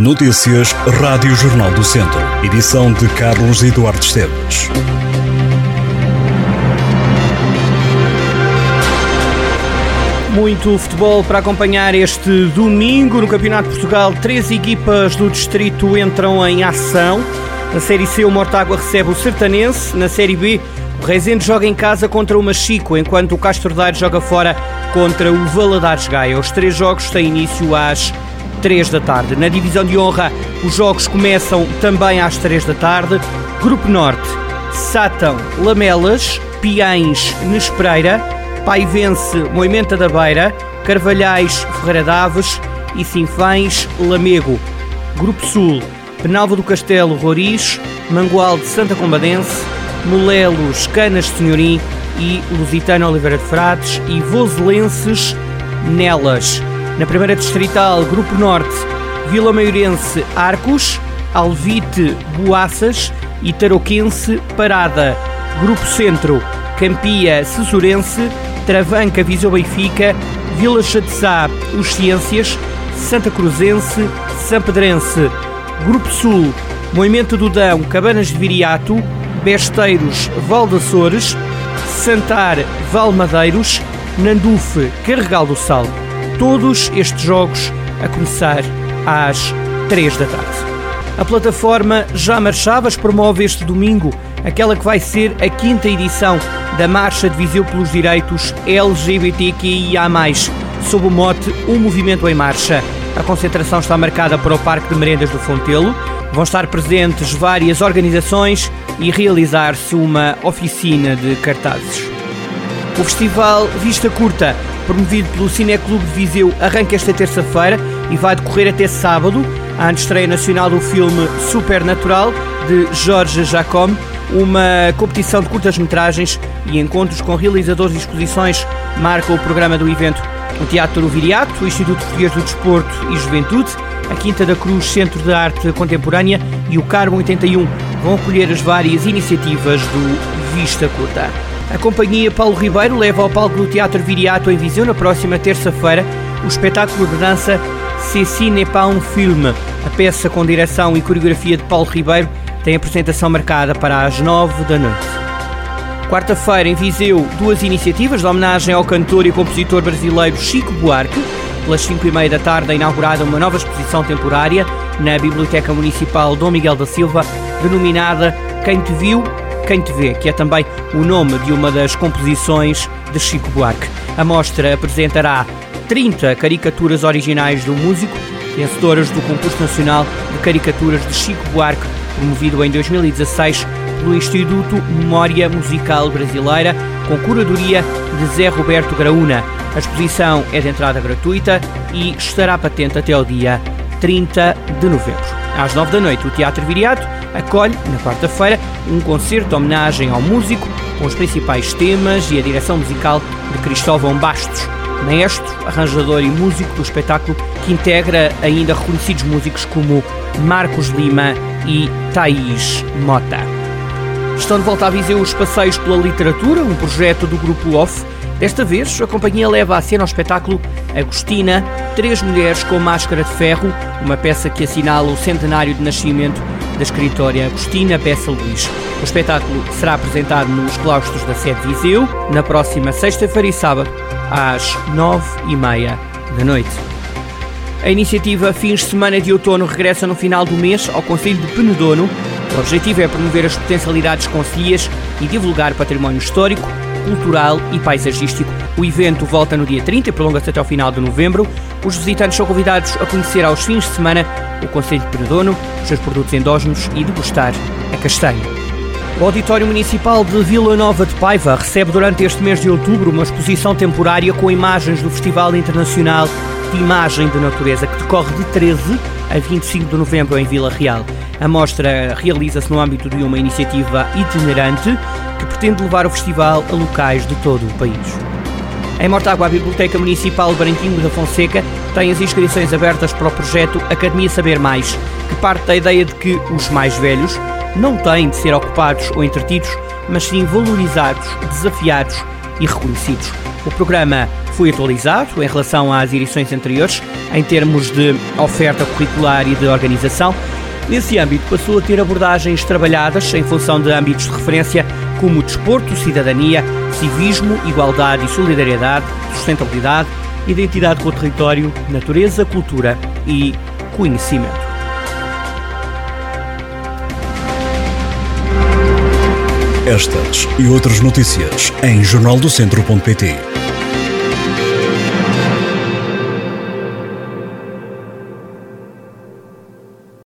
Notícias Rádio Jornal do Centro. Edição de Carlos Eduardo Esteves. Muito futebol para acompanhar este domingo no Campeonato de Portugal. Três equipas do distrito entram em ação. Na Série C, o Mortágua recebe o Sertanense. Na Série B, o Rezende joga em casa contra o Machico, enquanto o Castro Daire joga fora contra o Valadares Gaia. Os três jogos têm início às 3 da tarde. Na divisão de honra, os jogos começam também às 3 da tarde. Grupo Norte, Sátão, Lamelas, Piães, Nespereira, Paivense, Moimenta da Beira, Carvalhais, Ferreira Daves e Sinfães, Lamego. Grupo Sul, Penalva do Castelo, Roriz, Mangual de Santa Combadense, Molelos, Canas Senhorim e Lusitano Oliveira de Frades e Voselenses, Nelas. Na primeira distrital, Grupo Norte, Vila Maiorense, Arcos, Alvite, Boaças e Tarouquense, Parada. Grupo Centro, Campia, Cesurense, Travanca, Viseu Benfica, Vila Chadesá, Os Ciências, Santa Cruzense, Sampedrense. Grupo Sul, Moimento do Dão, Cabanas de Viriato, Besteiros, Valdaçores, Santar, Valmadeiros, Nandufe, Carregal do Sal. Todos estes jogos a começar às 3 da tarde. A plataforma Já Marchavas promove este domingo aquela que vai ser a quinta edição da Marcha de Viseu pelos Direitos LGBTQIA+, sob o mote Um Movimento em Marcha. A concentração está marcada para o Parque de Merendas do Fontelo. Vão estar presentes várias organizações e realizar-se uma oficina de cartazes. O Festival Vista Curta, promovido pelo Cineclube de Viseu, arranca esta terça-feira e vai decorrer até sábado, a estreia nacional do filme Supernatural, de Jorge Jacome, uma competição de curtas-metragens e encontros com realizadores e exposições marca o programa do evento. O Teatro Viriato, o Instituto Português do Desporto e Juventude, a Quinta da Cruz Centro de Arte Contemporânea e o Carmo 81 vão acolher as várias iniciativas do Vista Curta. A companhia Paulo Ribeiro leva ao palco do Teatro Viriato em Viseu na próxima terça-feira o espetáculo de dança Ceci n'est pas un film. A peça com direção e coreografia de Paulo Ribeiro tem apresentação marcada para as nove da noite. Quarta-feira, em Viseu, duas iniciativas de homenagem ao cantor e compositor brasileiro Chico Buarque. Pelas cinco e meia da tarde é inaugurada uma nova exposição temporária na Biblioteca Municipal Dom Miguel da Silva, denominada Quem Te Viu, Quem Te Vê, que é também o nome de uma das composições de Chico Buarque. A mostra apresentará 30 caricaturas originais do músico, vencedoras do Concurso Nacional de Caricaturas de Chico Buarque, promovido em 2016 pelo Instituto Memória Musical Brasileira, com curadoria de Zé Roberto Graúna. A exposição é de entrada gratuita e estará patente até ao dia 30 de novembro. Às 9 da noite, o Teatro Viriato acolhe, na quarta-feira, um concerto homenagem ao músico, com os principais temas e a direção musical de Cristóvão Bastos maestro, arranjador e músico do espetáculo, que integra ainda reconhecidos músicos como Marcos Lima e Thaís Mota. Estão de volta a Viseu os Passeios pela Literatura, um projeto do Grupo Off. Desta vez, a companhia leva a cena ao espetáculo Agostina, Três Mulheres com Máscara de Ferro, uma peça que assinala o centenário de nascimento da escritória Agostina Bessa Luís. O espetáculo será apresentado nos claustros da sede Viseu na próxima sexta-feira e sábado, às nove e meia da noite. A iniciativa Fins de Semana de Outono regressa no final do mês ao Conselho de Penedono. O objetivo é promover as potencialidades concelhias e divulgar património histórico, cultural e paisagístico. O evento volta no dia 30 e prolonga-se até ao final de novembro. Os visitantes são convidados a conhecer aos fins de semana o Conselho de Penedono, os seus produtos endógenos e degustar a castanha. O Auditório Municipal de Vila Nova de Paiva recebe durante este mês de outubro uma exposição temporária com imagens do Festival Internacional de Imagem de Natureza, que decorre de 13 a 25 de novembro em Vila Real. A mostra realiza-se no âmbito de uma iniciativa itinerante que pretende levar o festival a locais de todo o país. Em Mortágua, a Biblioteca Municipal Branquinho da Fonseca tem as inscrições abertas para o projeto Academia Saber Mais, que parte da ideia de que os mais velhos não têm de ser ocupados ou entretidos, mas sim valorizados, desafiados e reconhecidos. O programa foi atualizado em relação às edições anteriores, em termos de oferta curricular e de organização. Nesse âmbito, passou a ter abordagens trabalhadas em função de âmbitos de referência como desporto, cidadania, civismo, igualdade e solidariedade, sustentabilidade, identidade com o território, natureza, cultura e conhecimento. Estas e outras notícias em jornaldocentro.pt